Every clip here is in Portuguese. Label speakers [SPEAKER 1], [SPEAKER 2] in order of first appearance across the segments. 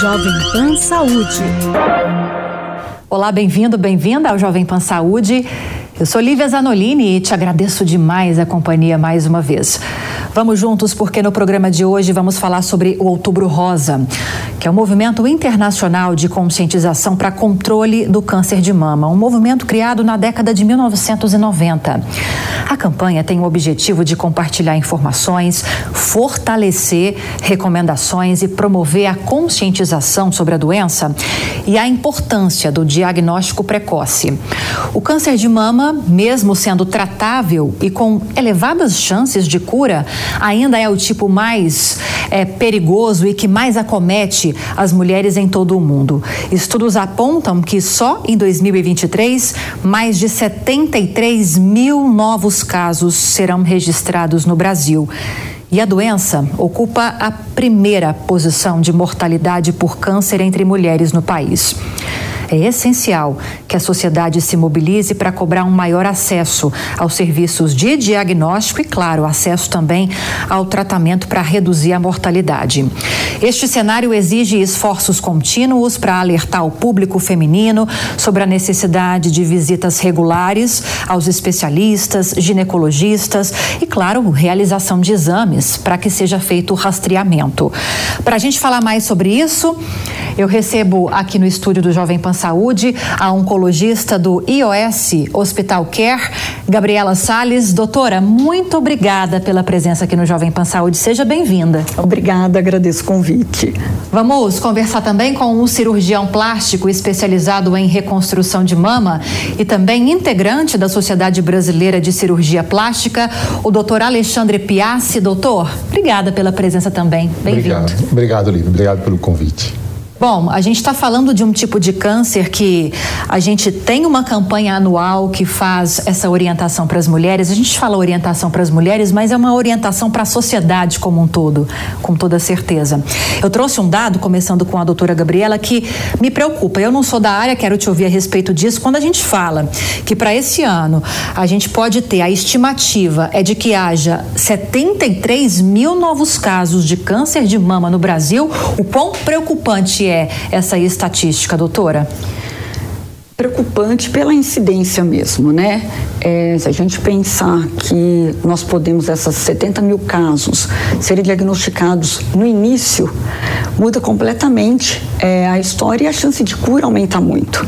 [SPEAKER 1] Jovem Pan Saúde.
[SPEAKER 2] Olá, bem-vindo, bem-vinda ao Jovem Pan Saúde. Eu sou Lívia Zanolini e te agradeço demais a companhia mais uma vez. Vamos juntos porque no programa de hoje vamos falar sobre o Outubro Rosa, que é um movimento internacional de conscientização para controle do câncer de mama, um movimento criado na década de 1990. A campanha tem o objetivo de compartilhar informações, fortalecer recomendações e promover a conscientização sobre a doença e a importância do diagnóstico precoce. O câncer de mama, mesmo sendo tratável e com elevadas chances de cura, ainda é o tipo mais é, perigoso e que mais acomete as mulheres em todo o mundo. Estudos apontam que só em 2023, mais de 73 mil novos casos serão registrados no Brasil. E a doença ocupa a primeira posição de mortalidade por câncer entre mulheres no país. É essencial que a sociedade se mobilize para cobrar um maior acesso aos serviços de diagnóstico e, claro, acesso também ao tratamento para reduzir a mortalidade. Este cenário exige esforços contínuos para alertar o público feminino sobre a necessidade de visitas regulares aos especialistas, ginecologistas e, claro, realização de exames para que seja feito o rastreamento. Para a gente falar mais sobre isso, eu recebo aqui no estúdio do Jovem Pan Saúde a oncologista do IOS Hospital Care, Gabriela Sales. Doutora, muito obrigada pela presença aqui no Jovem Pan Saúde. Seja bem-vinda.
[SPEAKER 3] Obrigada, agradeço o convite.
[SPEAKER 2] Vamos conversar também com um cirurgião plástico especializado em reconstrução de mama e também integrante da Sociedade Brasileira de Cirurgia Plástica, o doutor Alexandre Piassi. Doutor, obrigada pela presença também. Bem-vindo.
[SPEAKER 4] Obrigado, obrigado, Lívia. Obrigado pelo convite.
[SPEAKER 2] Bom, a gente está falando de um tipo de câncer que a gente tem uma campanha anual que faz essa orientação para as mulheres. A gente fala orientação para as mulheres, mas é uma orientação para a sociedade como um todo, com toda certeza. Eu trouxe um dado, começando com a doutora Gabriela, que me preocupa. Eu não sou da área, quero te ouvir a respeito disso. Quando a gente fala que para esse ano a gente pode ter, a estimativa é de que haja 73 mil novos casos de câncer de mama no Brasil, o quão preocupante é é essa estatística, doutora?
[SPEAKER 3] Preocupante pela incidência mesmo, né? É, se a gente pensar que nós podemos, essas 70 mil casos, serem diagnosticados no início, muda completamente é, a história e a chance de cura aumenta muito.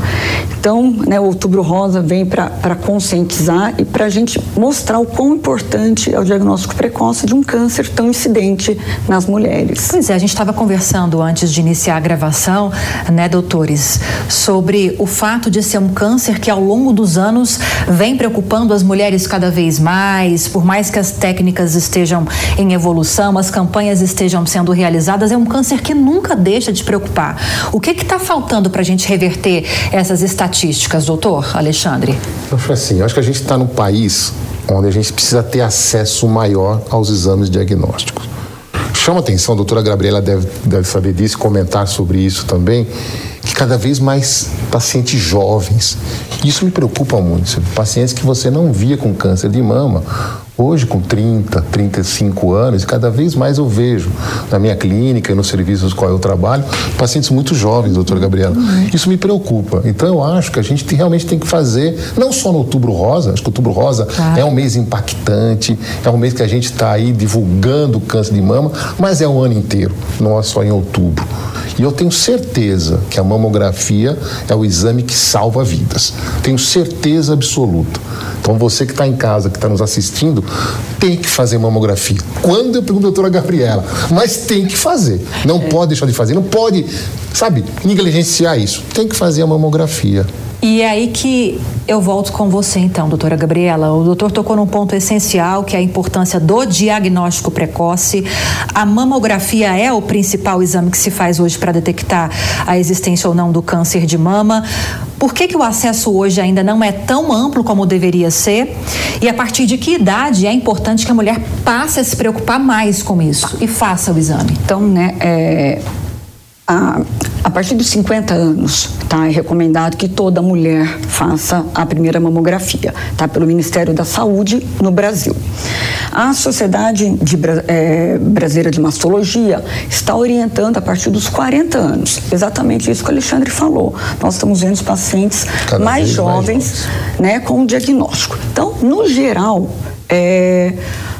[SPEAKER 3] Então, né, o Outubro Rosa vem para conscientizar e para a gente mostrar o quão importante é o diagnóstico precoce de um câncer tão incidente nas mulheres.
[SPEAKER 2] Pois é, a gente estava conversando antes de iniciar a gravação, né, doutores, sobre o fato de ser um câncer que ao longo dos anos vem preocupando as mulheres cada vez mais, por mais que as técnicas estejam em evolução, as campanhas estejam sendo realizadas, é um câncer que nunca deixa de preocupar. O que está faltando para a gente reverter essas estatísticas, doutor Alexandre?
[SPEAKER 4] Eu acho assim, eu acho que a gente está num país onde a gente precisa ter acesso maior aos exames diagnósticos. Chama atenção, a doutora Gabriela deve, deve saber disso, comentar sobre isso também, que cada vez mais pacientes jovens, isso me preocupa muito, pacientes que você não via com câncer de mama, Hoje, com 30, 35 anos, cada vez mais eu vejo na minha clínica e nos serviços quais eu trabalho, pacientes muito jovens, doutora Gabriela. Isso me preocupa. Então, eu acho que a gente realmente tem que fazer, não só no Outubro Rosa, acho que o Outubro Rosa tá. é um mês impactante, é um mês que a gente está aí divulgando o câncer de mama, mas é o ano inteiro, não é só em outubro. E eu tenho certeza que a mamografia é o exame que salva vidas. Tenho certeza absoluta. Então, você que está em casa, que está nos assistindo, tem que fazer mamografia. Quando eu pergunto a doutora Gabriela, mas tem que fazer. Não é. pode deixar de fazer, não pode, sabe, negligenciar isso. Tem que fazer a mamografia.
[SPEAKER 2] E é aí que eu volto com você então, doutora Gabriela. O doutor tocou num ponto essencial, que é a importância do diagnóstico precoce. A mamografia é o principal exame que se faz hoje para detectar a existência ou não do câncer de mama. Por que, que o acesso hoje ainda não é tão amplo como deveria ser? E a partir de que idade é importante que a mulher passe a se preocupar mais com isso e faça o exame?
[SPEAKER 3] Então, né, é a, a partir dos 50 anos, tá, é recomendado que toda mulher faça a primeira mamografia, tá, pelo Ministério da Saúde no Brasil. A Sociedade de, é, Brasileira de Mastologia está orientando a partir dos 40 anos, exatamente isso que o Alexandre falou. Nós estamos vendo os pacientes Cada mais jovens, mais né, com o diagnóstico. Então, no geral, é,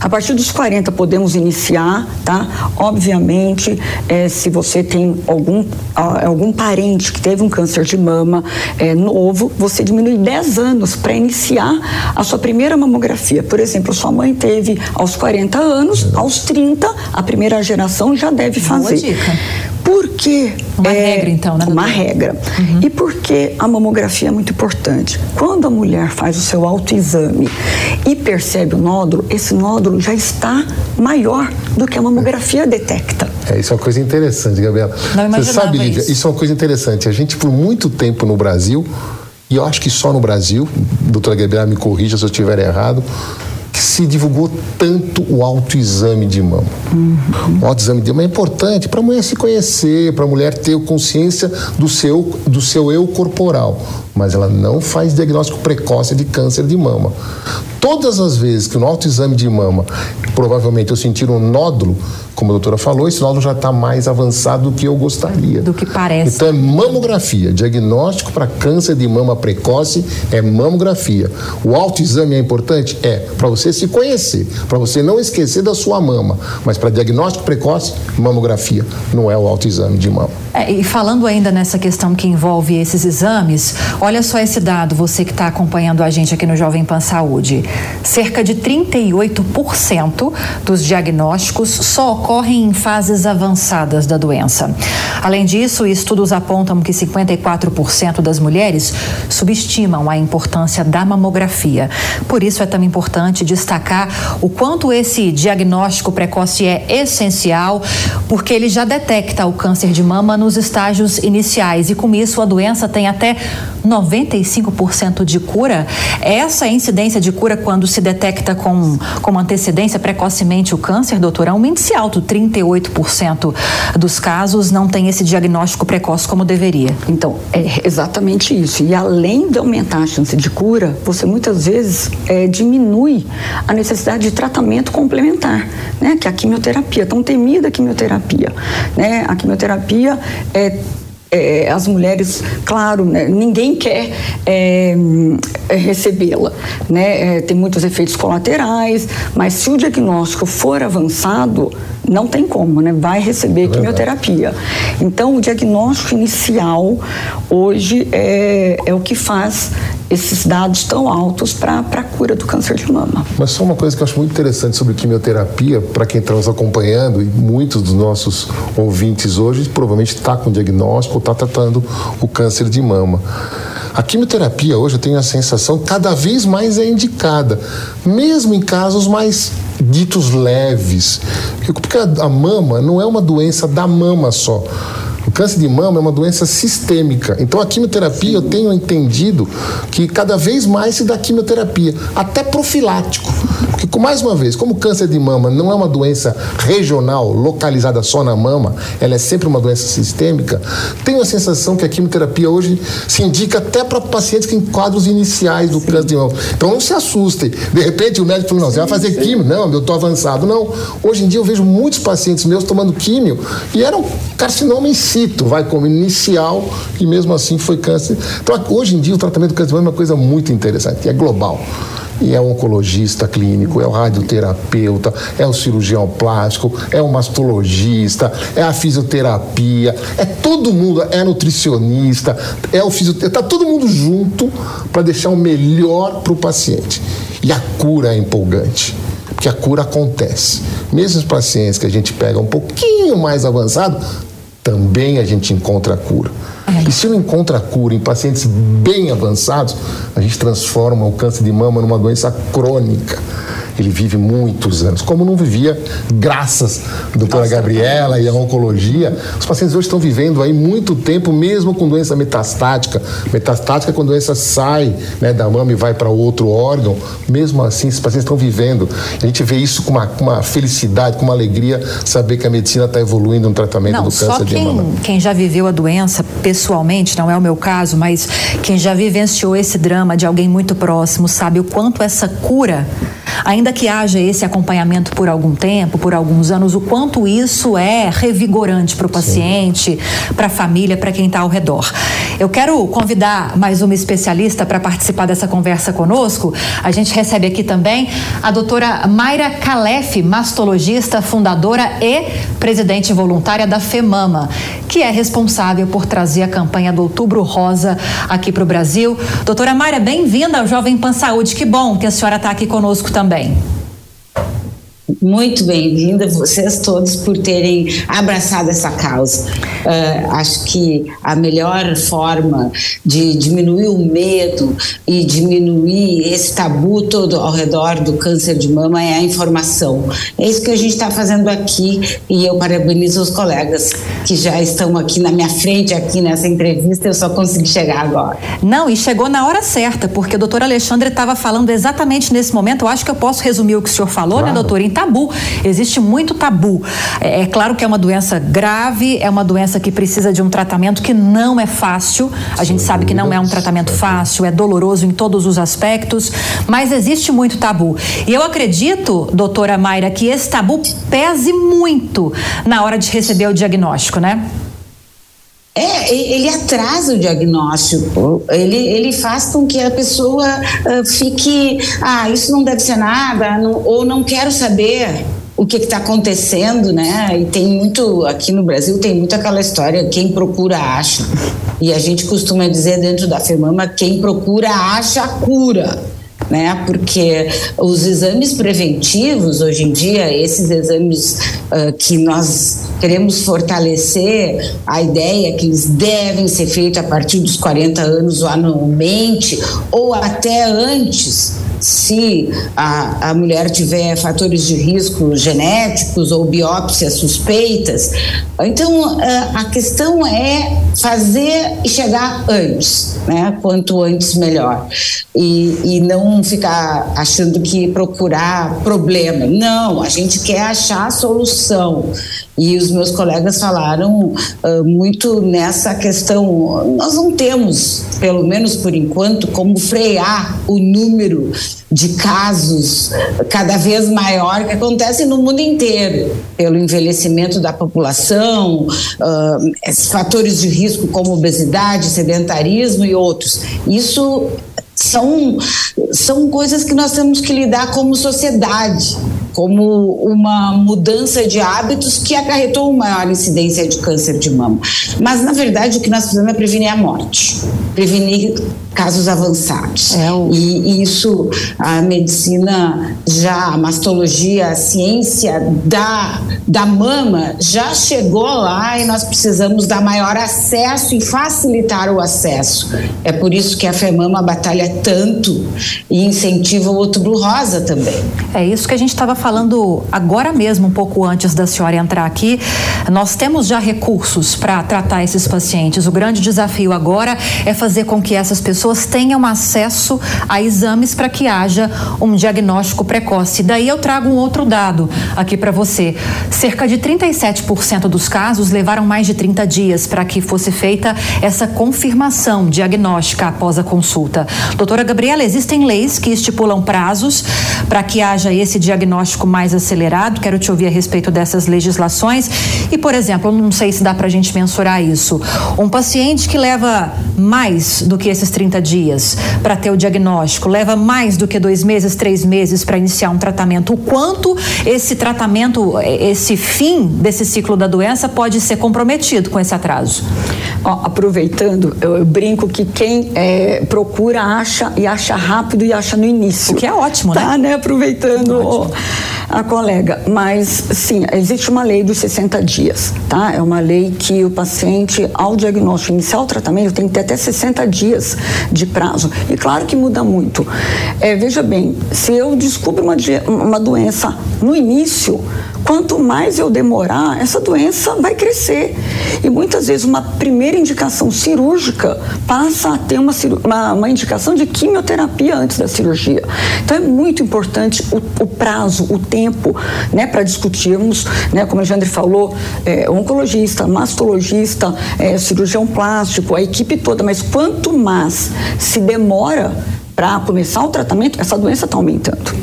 [SPEAKER 3] a partir dos 40 podemos iniciar, tá? Obviamente, é, se você tem algum, algum parente que teve um câncer de mama é, novo, você diminui 10 anos para iniciar a sua primeira mamografia. Por exemplo, sua mãe teve aos 40 anos, aos 30, a primeira geração já deve fazer. Boa dica. Por que?
[SPEAKER 2] Uma é, regra, então, né?
[SPEAKER 3] Uma regra. Uhum. E por que a mamografia é muito importante? Quando a mulher faz o seu autoexame e percebe o nódulo, esse nódulo já está maior do que a mamografia detecta.
[SPEAKER 4] É, isso é uma coisa interessante, Gabriela. Não Você sabe, Lívia, isso. isso é uma coisa interessante. A gente, por muito tempo no Brasil, e eu acho que só no Brasil, doutora Gabriela me corrija se eu estiver errado, se divulgou tanto o autoexame de mama. Uhum. O autoexame de mama é importante para a mulher se conhecer, para a mulher ter consciência do seu, do seu eu corporal, mas ela não faz diagnóstico precoce de câncer de mama. Todas as vezes que no autoexame de mama, provavelmente eu sentir um nódulo, como a doutora falou, esse nódulo já está mais avançado do que eu gostaria.
[SPEAKER 2] Do que parece.
[SPEAKER 4] Então é mamografia. Diagnóstico para câncer de mama precoce é mamografia. O autoexame é importante? É, para você se conhecer, para você não esquecer da sua mama. Mas para diagnóstico precoce, mamografia, não é o autoexame de mama.
[SPEAKER 2] É, e falando ainda nessa questão que envolve esses exames, olha só esse dado, você que está acompanhando a gente aqui no Jovem Pan Saúde. Cerca de 38% dos diagnósticos só ocorrem em fases avançadas da doença. Além disso, estudos apontam que 54% das mulheres subestimam a importância da mamografia. Por isso é tão importante destacar o quanto esse diagnóstico precoce é essencial, porque ele já detecta o câncer de mama nos estágios iniciais e com isso a doença tem até 95% de cura. Essa incidência de cura quando se detecta com, com antecedência precocemente o câncer, doutor, é um índice alto, 38% dos casos não tem esse diagnóstico precoce como deveria.
[SPEAKER 3] Então, é exatamente isso. E além de aumentar a chance de cura, você muitas vezes é, diminui a necessidade de tratamento complementar, né? Que é a quimioterapia, tão temida quimioterapia, né? A quimioterapia é é, as mulheres, claro, né, ninguém quer é, é, recebê-la. Né? É, tem muitos efeitos colaterais, mas se o diagnóstico for avançado, não tem como, né? Vai receber é quimioterapia. Então, o diagnóstico inicial hoje é, é o que faz esses dados tão altos para a cura do câncer de mama.
[SPEAKER 4] Mas só uma coisa que eu acho muito interessante sobre quimioterapia, para quem está nos acompanhando, e muitos dos nossos ouvintes hoje provavelmente está com diagnóstico, está tratando o câncer de mama. A quimioterapia hoje eu tenho a sensação cada vez mais é indicada, mesmo em casos mais ditos leves. Porque a mama não é uma doença da mama só. O câncer de mama é uma doença sistêmica. Então a quimioterapia eu tenho entendido que cada vez mais se dá quimioterapia, até profilático. Porque, mais uma vez, como o câncer de mama não é uma doença regional, localizada só na mama, ela é sempre uma doença sistêmica, tenho a sensação que a quimioterapia hoje se indica até para pacientes que em quadros iniciais do sim. câncer de mama. Então não se assustem. De repente o médico falou, não, você vai fazer químio. Não, eu estou avançado. Não. Hoje em dia eu vejo muitos pacientes meus tomando químio e eram carcinoma in situ, vai como inicial e mesmo assim foi câncer. Então hoje em dia o tratamento do câncer de mama é uma coisa muito interessante, é global. E é o oncologista clínico, é o radioterapeuta, é o cirurgião plástico, é o mastologista, é a fisioterapia, é todo mundo, é nutricionista, é o fisioterapeuta, está todo mundo junto para deixar o melhor para o paciente. E a cura é empolgante porque a cura acontece. Mesmo os pacientes que a gente pega um pouquinho mais avançado, também a gente encontra a cura. E se não encontra cura em pacientes bem avançados, a gente transforma o câncer de mama numa doença crônica ele vive muitos anos, como não vivia graças à doutora Gabriela e à oncologia. Os pacientes hoje estão vivendo aí muito tempo, mesmo com doença metastática. Metastática é quando a doença sai né, da mama e vai para outro órgão. Mesmo assim, esses pacientes estão vivendo. A gente vê isso com uma, com uma felicidade, com uma alegria, saber que a medicina está evoluindo no tratamento
[SPEAKER 2] não,
[SPEAKER 4] do câncer
[SPEAKER 2] quem,
[SPEAKER 4] de mama.
[SPEAKER 2] Quem já viveu a doença pessoalmente, não é o meu caso, mas quem já vivenciou esse drama de alguém muito próximo sabe o quanto essa cura ainda que haja esse acompanhamento por algum tempo, por alguns anos, o quanto isso é revigorante para o paciente, para a família, para quem está ao redor. Eu quero convidar mais uma especialista para participar dessa conversa conosco. A gente recebe aqui também a doutora Mayra Calef, mastologista, fundadora e presidente voluntária da FEMAMA, que é responsável por trazer a campanha do Outubro Rosa aqui para o Brasil. Doutora Mayra, bem-vinda ao Jovem Pan Saúde. Que bom que a senhora está aqui conosco também.
[SPEAKER 1] Muito bem-vinda, vocês todos, por terem abraçado essa causa. Uh, acho que a melhor forma de diminuir o medo e diminuir esse tabu todo ao redor do câncer de mama é a informação. É isso que a gente está fazendo aqui e eu parabenizo os colegas que já estão aqui na minha frente, aqui nessa entrevista. Eu só consegui chegar agora.
[SPEAKER 2] Não, e chegou na hora certa, porque o doutor Alexandre estava falando exatamente nesse momento. Eu acho que eu posso resumir o que o senhor falou, né, claro. né, doutor? Tabu. Existe muito tabu. É, é, claro que é uma doença grave, é uma doença que precisa de um tratamento que não é fácil. A gente sabe que não é um tratamento fácil, é doloroso em todos os aspectos, mas existe muito tabu. E eu acredito, doutora Mayra, que esse tabu pese muito na hora de receber o diagnóstico, né?
[SPEAKER 1] É, ele atrasa o diagnóstico, ele, ele faz com que a pessoa uh, fique, ah, isso não deve ser nada, não, ou não quero saber o que está acontecendo, né? E tem muito, aqui no Brasil tem muito aquela história, quem procura acha. E a gente costuma dizer dentro da FEMAMA, quem procura acha cura né? Porque os exames preventivos, hoje em dia, esses exames uh, que nós queremos fortalecer, a ideia é que eles devem ser feitos a partir dos 40 anos ou anualmente, ou até antes, se a, a mulher tiver fatores de risco genéticos ou biópsias suspeitas. Então, a questão é fazer e chegar antes, né? Quanto antes, melhor. E, e não ficar achando que procurar problema. Não, a gente quer achar a solução. E os meus colegas falaram uh, muito nessa questão. Nós não temos, pelo menos por enquanto, como frear o número de casos cada vez maior que acontecem no mundo inteiro, pelo envelhecimento da população, uh, fatores de risco como obesidade, sedentarismo e outros. Isso são, são coisas que nós temos que lidar como sociedade, como uma mudança de hábitos que acarretou uma maior incidência de câncer de mama. Mas, na verdade, o que nós precisamos é prevenir a morte, prevenir casos avançados. É o... e, e, isso, a medicina já, a mastologia, a ciência da, da mama já chegou lá e nós precisamos dar maior acesso e facilitar o acesso. É por isso que a FEMAMA batalha tanto e incentiva o outubro rosa também.
[SPEAKER 2] É isso que a gente estava falando agora mesmo, um pouco antes da senhora entrar aqui. Nós temos já recursos para tratar esses pacientes. O grande desafio agora é fazer com que essas pessoas tenham acesso a exames para que haja um diagnóstico precoce. Daí eu trago um outro dado aqui para você. Cerca de 37% dos casos levaram mais de 30 dias para que fosse feita essa confirmação diagnóstica após a consulta. Doutora Gabriela, existem leis que estipulam prazos para que haja esse diagnóstico mais acelerado. Quero te ouvir a respeito dessas legislações. E, por exemplo, não sei se dá para a gente mensurar isso. Um paciente que leva mais do que esses 30 30 dias para ter o diagnóstico, leva mais do que dois meses, três meses para iniciar um tratamento. O quanto esse tratamento, esse fim desse ciclo da doença pode ser comprometido com esse atraso?
[SPEAKER 3] Ó, aproveitando, eu, eu, brinco que quem é, procura acha e acha rápido e acha no início.
[SPEAKER 2] O que é ótimo,
[SPEAKER 3] né? Tá, né? Aproveitando. A colega, mas sim, existe uma lei dos 60 dias, tá? É uma lei que o paciente, ao diagnóstico iniciar o tratamento, tem que ter até 60 dias de prazo. E claro que muda muito. É, veja bem, se eu descubro uma, uma doença no início, quanto mais eu demorar, essa doença vai crescer. E muitas vezes uma primeira indicação cirúrgica passa a ter uma, uma, uma indicação de quimioterapia antes da cirurgia. Então é muito importante o, o prazo, o tempo, né, para discutirmos, né, como a Alexandre falou, é, oncologista, mastologista, é, cirurgião plástico, a equipe toda, mas quanto mais se demora para começar o tratamento, essa doença está aumentando.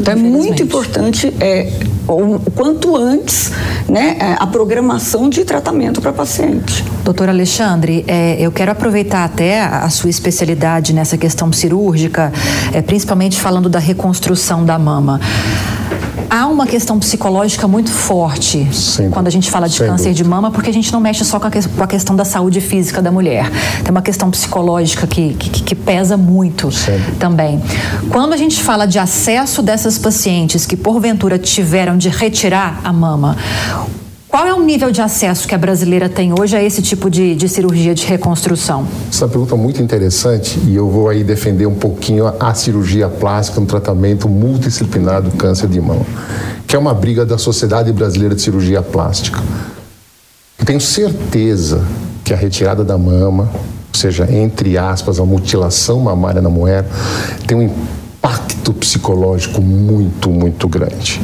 [SPEAKER 3] Então é muito importante é, o quanto antes né, é, a programação de tratamento para paciente.
[SPEAKER 2] Doutor Alexandre, é, eu quero aproveitar até a sua especialidade nessa questão cirúrgica, é, principalmente falando da reconstrução da mama há uma questão psicológica muito forte Sim. quando a gente fala de câncer dúvida. de mama, porque a gente não mexe só com a, com a, questão da saúde física da mulher. Tem uma questão psicológica que, que, que pesa muito Sim. também. Quando a gente fala de acesso dessas pacientes que porventura tiveram de retirar a mama, qual é o nível de acesso que a brasileira tem hoje a esse tipo de, de cirurgia de reconstrução?
[SPEAKER 4] Essa é pergunta muito interessante e eu vou aí defender um pouquinho a, a cirurgia plástica no tratamento multidisciplinar do câncer de mama, que é uma briga da Sociedade Brasileira de Cirurgia Plástica. Eu tenho certeza que a retirada da mama, ou seja, entre aspas, a mutilação mamária na mulher, tem um impacto psicológico muito, muito grande.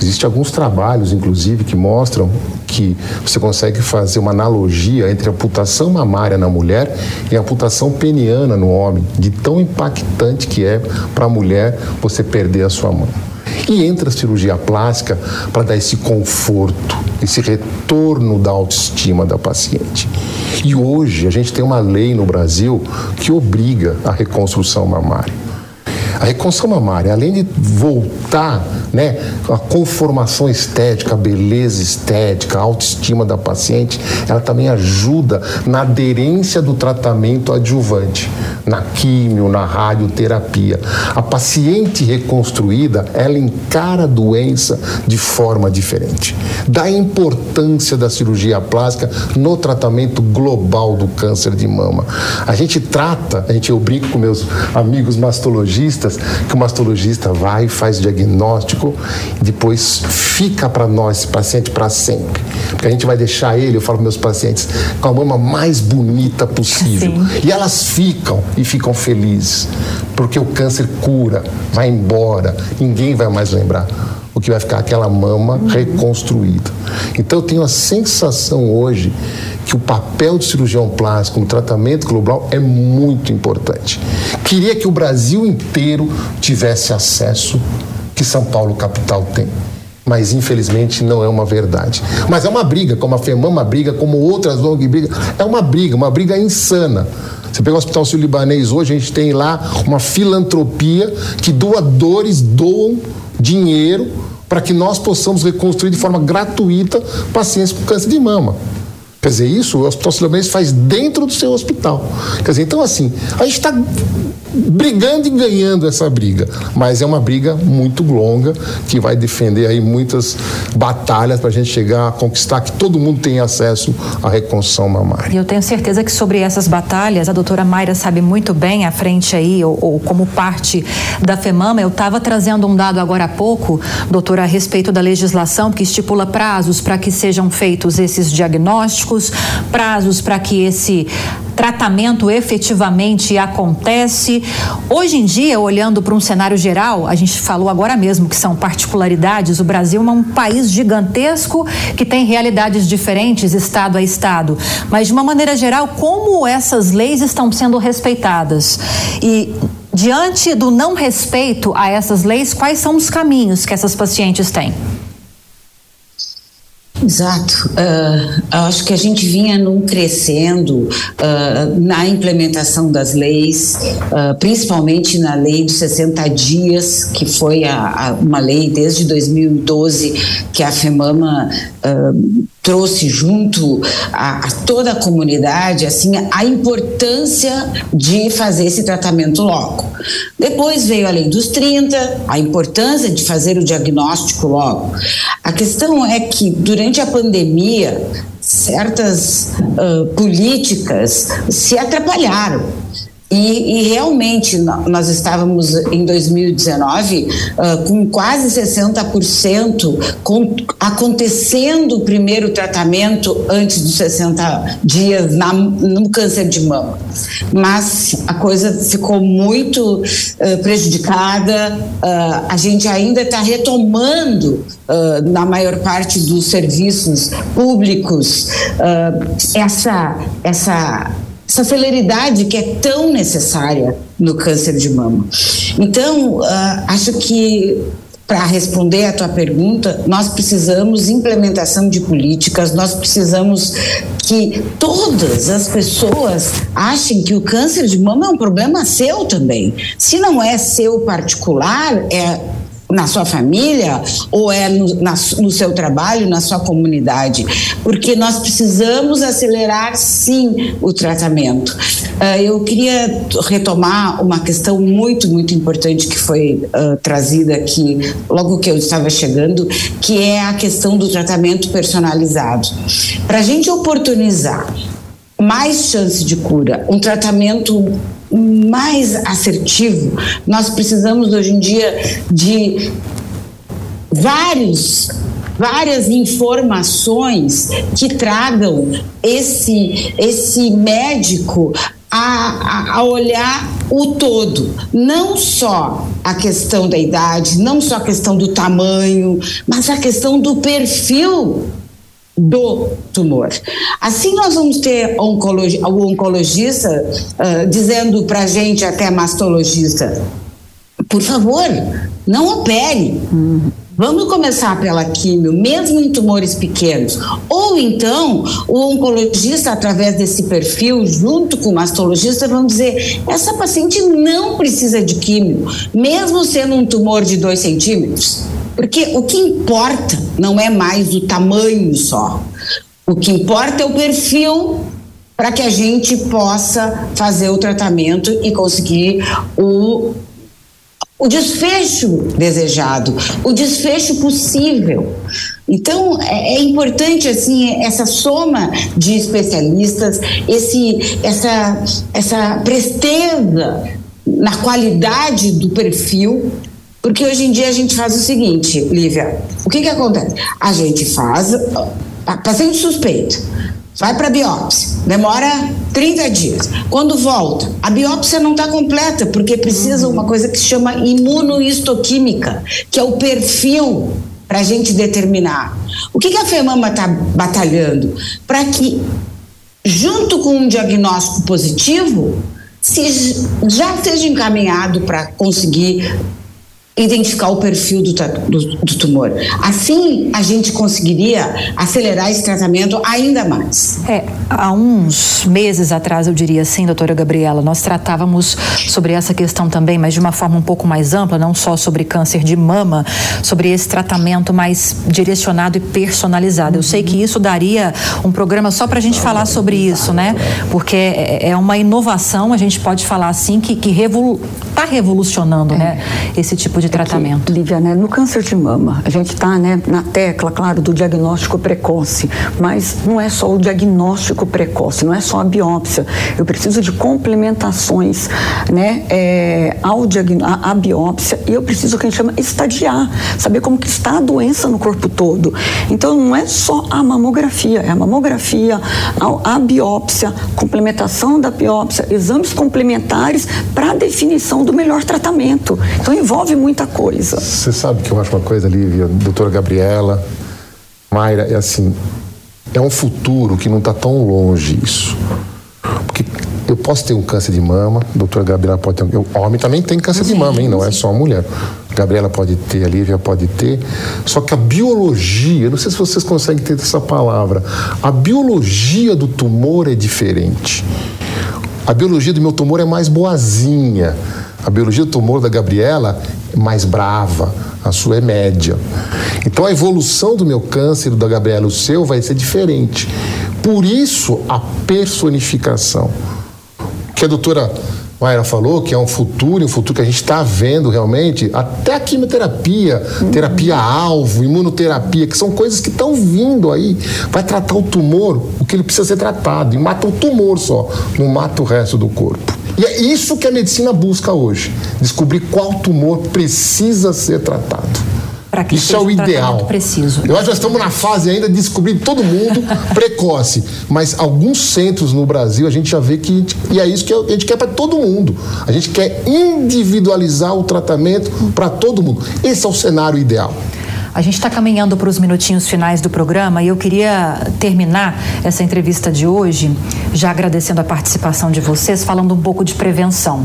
[SPEAKER 4] Existem alguns trabalhos, inclusive, que mostram que você consegue fazer uma analogia entre a amputação mamária na mulher e a amputação peniana no homem, de tão impactante que é para a mulher você perder a sua mão. E entra a cirurgia plástica para dar esse conforto, esse retorno da autoestima da paciente. E hoje a gente tem uma lei no Brasil que obriga a reconstrução mamária. A reconstrução mamária, além de voltar né, a conformação estética, a beleza estética, a autoestima da paciente, ela também ajuda na aderência do tratamento adjuvante, na químio, na radioterapia. A paciente reconstruída, ela encara a doença de forma diferente. Da importância da cirurgia plástica no tratamento global do câncer de mama. A gente trata, a gente eu brinco com meus amigos mastologistas, que o mastologista vai, faz diagnóstico, depois fica para nós, esse paciente, para sempre. Porque a gente vai deixar ele, eu falo para meus pacientes, com a mama mais bonita possível. Sim. E elas ficam e ficam felizes, porque o câncer cura, vai embora, ninguém vai mais lembrar o que vai ficar aquela mama uhum. reconstruída. Então eu tenho a sensação hoje que o papel do cirurgião plástico no tratamento global é muito importante. Queria que o Brasil inteiro tivesse acesso que São Paulo capital tem. Mas infelizmente não é uma verdade. Mas é uma briga, como a FEMAM, uma briga, como outras ONG briga, é uma briga, uma briga insana. Você pega o Hospital Sírio-Libanês hoje, a gente tem lá uma filantropia que doadores doam dinheiro para que nós possamos reconstruir de forma gratuita pacientes com câncer de mama. Quer dizer, isso o Hospital Sírio-Libanês faz dentro do seu hospital. Quer dizer, então assim, a gente está brigando e ganhando essa briga, mas é uma briga muito longa que vai defender aí muitas batalhas para a gente chegar a conquistar que todo mundo tenha acesso à reconstrução mamária.
[SPEAKER 2] E eu tenho certeza que sobre essas batalhas a doutora Mayra sabe muito bem à frente aí ou, ou como parte da FEMAMA. Eu estava trazendo um dado agora há pouco, doutora, a respeito da legislação que estipula prazos para que sejam feitos esses diagnósticos, prazos para que esse tratamento efetivamente acontece. Hoje em dia, olhando para um cenário geral, a gente falou agora mesmo que são particularidades. O Brasil é um país gigantesco que tem realidades diferentes, estado a estado. Mas, de uma maneira geral, como essas leis estão sendo respeitadas? E diante do não respeito a essas leis, quais são os caminhos que essas pacientes têm?
[SPEAKER 1] Exato. Uh, acho que a gente vinha num crescendo uh, na implementação das leis, uh, principalmente na lei dos 60 dias, que foi a, a, uma lei desde 2012 que a FEMAMA uh, trouxe junto a, a, toda a comunidade assim a importância de fazer esse tratamento logo. Depois veio a lei dos 30, a importância de fazer o diagnóstico logo. A questão é que durante a pandemia certas uh, políticas se atrapalharam e, e, realmente nós estávamos em 2019 uh, com quase 60% com, acontecendo o primeiro tratamento antes dos 60 dias na, no câncer de mama. Mas a coisa ficou muito uh, prejudicada, uh, a gente ainda está retomando na maior parte dos serviços públicos essa, essa essa celeridade que é tão necessária no câncer de mama. Então, uh, acho que para responder a tua pergunta, nós precisamos implementação de políticas, nós precisamos que todas as pessoas achem que o câncer de mama é um problema seu também. Se não é seu particular, é na sua família ou é no, na, no seu trabalho, na sua comunidade, porque nós precisamos acelerar sim o tratamento. Uh, eu queria retomar uma questão muito, muito importante que foi uh, trazida aqui logo que eu estava chegando, que é a questão do tratamento personalizado. Para a gente oportunizar mais chance de cura, um tratamento mais assertivo. Nós precisamos hoje em dia de vários várias informações que tragam esse esse médico a, a, olhar o todo, não só a questão da idade, não só a questão do tamanho, mas a questão do perfil do tumor. Assim nós vamos ter oncologi o oncologista uh, dizendo para a gente, até mastologista, por favor, não opere. Vamos começar pela químio, mesmo em tumores pequenos. Ou então, o oncologista, através desse perfil, junto com o mastologista, vão dizer: essa paciente não precisa de químio, mesmo sendo um tumor de 2 centímetros. Porque o que importa não é mais o tamanho só. O que importa é o perfil para que a gente possa fazer o tratamento e conseguir o, o desfecho desejado, o desfecho possível. Então é, é, importante assim essa soma de especialistas, esse essa essa presteza na qualidade do perfil porque hoje em dia a gente faz o seguinte, Lívia, o que que acontece? A gente faz, paciente suspeito, vai para biópsia, demora 30 dias. Quando volta, a biópsia não está completa, porque precisa uma coisa que se chama imunohistoquímica, que é o perfil para a gente determinar. O que, que a FEMAMA está batalhando? Para que, junto com um diagnóstico positivo, se já seja encaminhado para conseguir identificar o perfil do, do, do, tumor. Assim, a gente conseguiria acelerar esse tratamento ainda mais.
[SPEAKER 2] É, há uns meses atrás, eu diria assim, doutora Gabriela, nós tratávamos sobre essa questão também, mas de uma forma um pouco mais ampla, não só sobre câncer de mama, sobre esse tratamento mais direcionado e personalizado. Eu sei que isso daria um programa só para a gente falar sobre isso, né? Porque é, é uma inovação, a gente pode falar assim, que, que revolu está revolucionando, é. né? Esse tipo de tratamento?
[SPEAKER 3] É que, Lívia, né, no câncer de mama, a gente está né, na tecla, claro, do diagnóstico precoce, mas não é só o diagnóstico precoce, não é só a biópsia. Eu preciso de complementações né, é, ao a, a biópsia e eu preciso, que a gente chama, estadiar, saber como que está a doença no corpo todo. Então, não é só a mamografia, é a mamografia, a, a biópsia, complementação da biópsia, exames complementares para a definição do melhor tratamento. Então, envolve muita coisa.
[SPEAKER 4] Você sabe que eu acho uma coisa, Lívia, doutora Gabriela, Mayra, é assim, é um futuro que não está tão longe isso. Porque eu posso ter um câncer de mama, a doutora Gabriela pode ter. O homem também tem câncer sim, de mama, hein? Não é sim. é só a mulher. A Gabriela pode ter, a Lívia pode ter. Só que a biologia, não sei se vocês conseguem ter essa palavra, a biologia do tumor é diferente. A biologia do meu tumor é mais boazinha. A biologia do tumor da Gabriela mais brava, a sua é média. Então a evolução do meu câncer, da Gabriela, o seu, vai ser diferente. Por isso a personificação. Que a doutora Mayra falou, que é um futuro, um futuro que a gente está vendo realmente, até a quimioterapia, uhum. terapia-alvo, imunoterapia, que são coisas que estão vindo aí. Vai tratar o tumor, o que ele precisa ser tratado, e mata o tumor só, não mata o resto do corpo. E é isso que a medicina busca hoje: descobrir qual tumor precisa ser tratado
[SPEAKER 2] para que
[SPEAKER 4] Isso é o ideal.
[SPEAKER 2] preciso.
[SPEAKER 4] Eu acho que nós estamos na fase ainda de descobrir todo mundo precoce, mas alguns centros no Brasil a gente já vê que e é isso que a gente quer para todo mundo. A gente quer individualizar o tratamento para todo mundo. Esse é o cenário ideal.
[SPEAKER 2] A gente está caminhando para os minutinhos finais do programa e eu queria terminar essa entrevista de hoje já agradecendo a participação de vocês, falando um pouco de prevenção.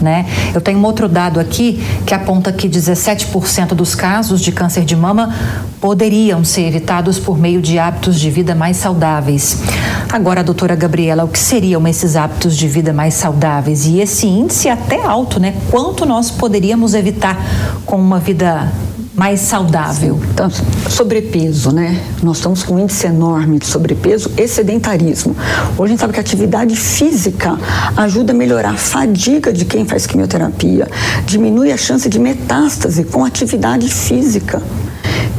[SPEAKER 2] Né? Eu tenho um outro dado aqui que aponta que 17% dos casos de câncer de mama poderiam ser evitados por meio de hábitos de vida mais saudáveis. Agora, doutora Gabriela, o que seriam esses hábitos de vida mais saudáveis? E esse índice é até alto, né? Quanto nós poderíamos evitar com uma vida mais saudável?
[SPEAKER 3] Então, sobrepeso, né? Nós estamos com um índice enorme de sobrepeso e sedentarismo. Hoje a gente sabe que a atividade física ajuda a melhorar a fadiga de quem faz quimioterapia, diminui a chance de metástase com atividade física.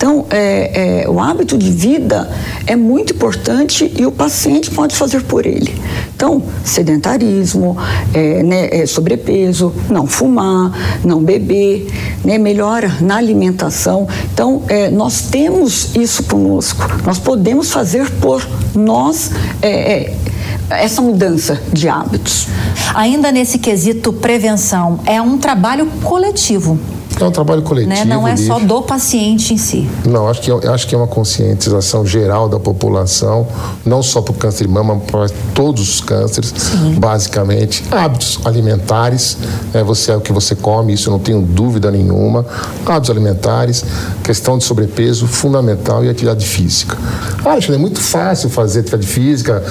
[SPEAKER 3] Então, é, é, o hábito de vida é muito importante e o paciente pode fazer por ele. Então, sedentarismo, é, né, é, sobrepeso, não fumar, não beber, né, melhora na alimentação. Então, é, nós temos isso conosco. Nós podemos fazer por nós é, essa mudança de hábitos.
[SPEAKER 2] Ainda nesse quesito prevenção, é um trabalho coletivo.
[SPEAKER 4] É um trabalho coletivo. Né?
[SPEAKER 2] Não é só do paciente em si.
[SPEAKER 4] Não, acho que, é, acho que é uma conscientização geral da população, não só para o câncer de mama, para todos os cânceres, Sim. basicamente. Hábitos alimentares, é, você é o que você come, isso eu não tenho dúvida nenhuma. Hábitos alimentares, questão de sobrepeso, fundamental e atividade física. Ah, é muito fácil fazer atividade física.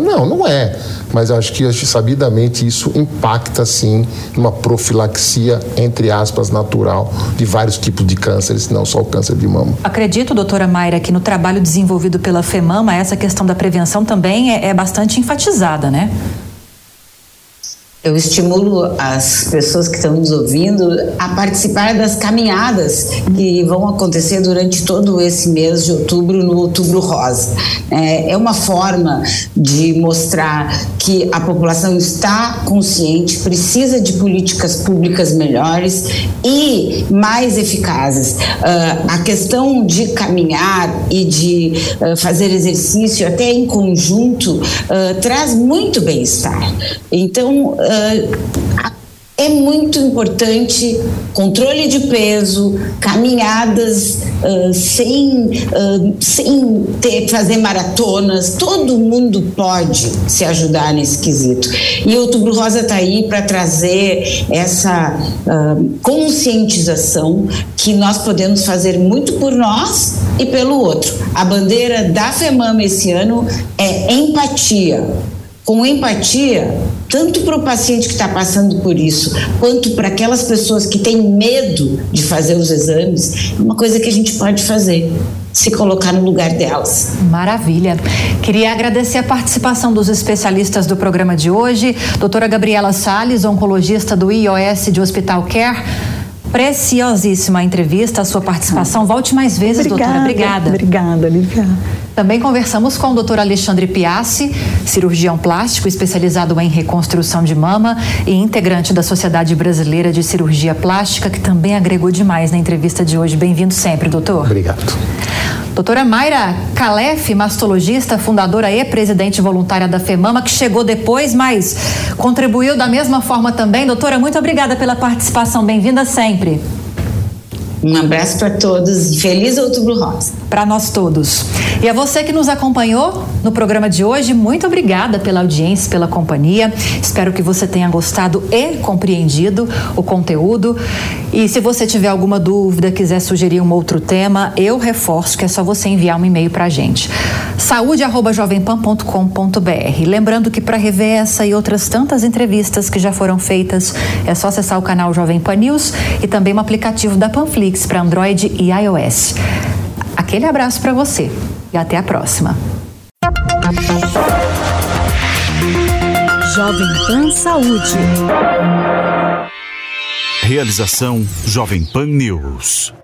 [SPEAKER 4] Não, não é. Mas acho que sabidamente isso impacta, sim, numa profilaxia, entre aspas, natural de vários tipos de cânceres, não só o câncer de mama.
[SPEAKER 2] Acredito, doutora Mayra, que no trabalho desenvolvido pela FEMAMA, essa questão da prevenção também é, é bastante enfatizada, né?
[SPEAKER 1] Eu estimulo as pessoas que estão nos ouvindo a participar das caminhadas que vão acontecer durante todo esse mês de outubro, no Outubro Rosa. É, é uma forma de mostrar que a população está consciente, precisa de políticas públicas melhores e mais eficazes. Uh, a questão de caminhar e de uh, fazer exercício, até em conjunto, uh, traz muito bem-estar. Então, é muito importante controle de peso, caminhadas uh, sem, uh, sem ter, fazer maratonas. Todo mundo pode se ajudar nesse quesito. E Outubro Rosa está aí para trazer essa uh, conscientização que nós podemos fazer muito por nós e pelo outro. A bandeira da FEMAMA esse ano é empatia com empatia, tanto para o paciente que está passando por isso, quanto para aquelas pessoas que têm medo de fazer os exames, é uma coisa que a gente pode fazer. Se colocar no lugar delas.
[SPEAKER 2] Maravilha. Queria agradecer a participação dos especialistas do programa de hoje. Doutora Gabriela Sales, oncologista do IOS de Hospital Care. Preciosíssima entrevista, a sua participação. Volte mais vezes,
[SPEAKER 3] obrigada,
[SPEAKER 2] doutora. Obrigada.
[SPEAKER 3] Obrigada, Lívia.
[SPEAKER 2] Também conversamos com o Dr. Alexandre Piassi, cirurgião plástico especializado em reconstrução de mama e integrante da Sociedade Brasileira de Cirurgia Plástica, que também agregou demais na entrevista de hoje. Bem-vindo sempre, doutor.
[SPEAKER 4] Obrigado.
[SPEAKER 2] Doutora Mayra Calef, mastologista, fundadora e presidente voluntária da FEMAMA, que chegou depois, mas contribuiu da mesma forma também. Doutora, muito obrigada pela participação. Bem-vinda sempre.
[SPEAKER 1] Um abraço para todos. Feliz Outubro Rosa.
[SPEAKER 2] Para nós todos. E a você que nos acompanhou no programa de hoje, muito obrigada pela audiência, pela companhia. Espero que você tenha gostado e compreendido o conteúdo. E se você tiver alguma dúvida, quiser sugerir um outro tema, eu reforço que é só você enviar um e-mail para a gente. saúde@jovempan.com.br. Lembrando que para rever essa e outras tantas entrevistas que já foram feitas, é só acessar o canal Jovem Pan News e também o aplicativo da Panflix para Android e iOS. Aquele abraço para você e até a próxima.
[SPEAKER 5] Jovem Pan Saúde.
[SPEAKER 6] Realização Jovem Pan News.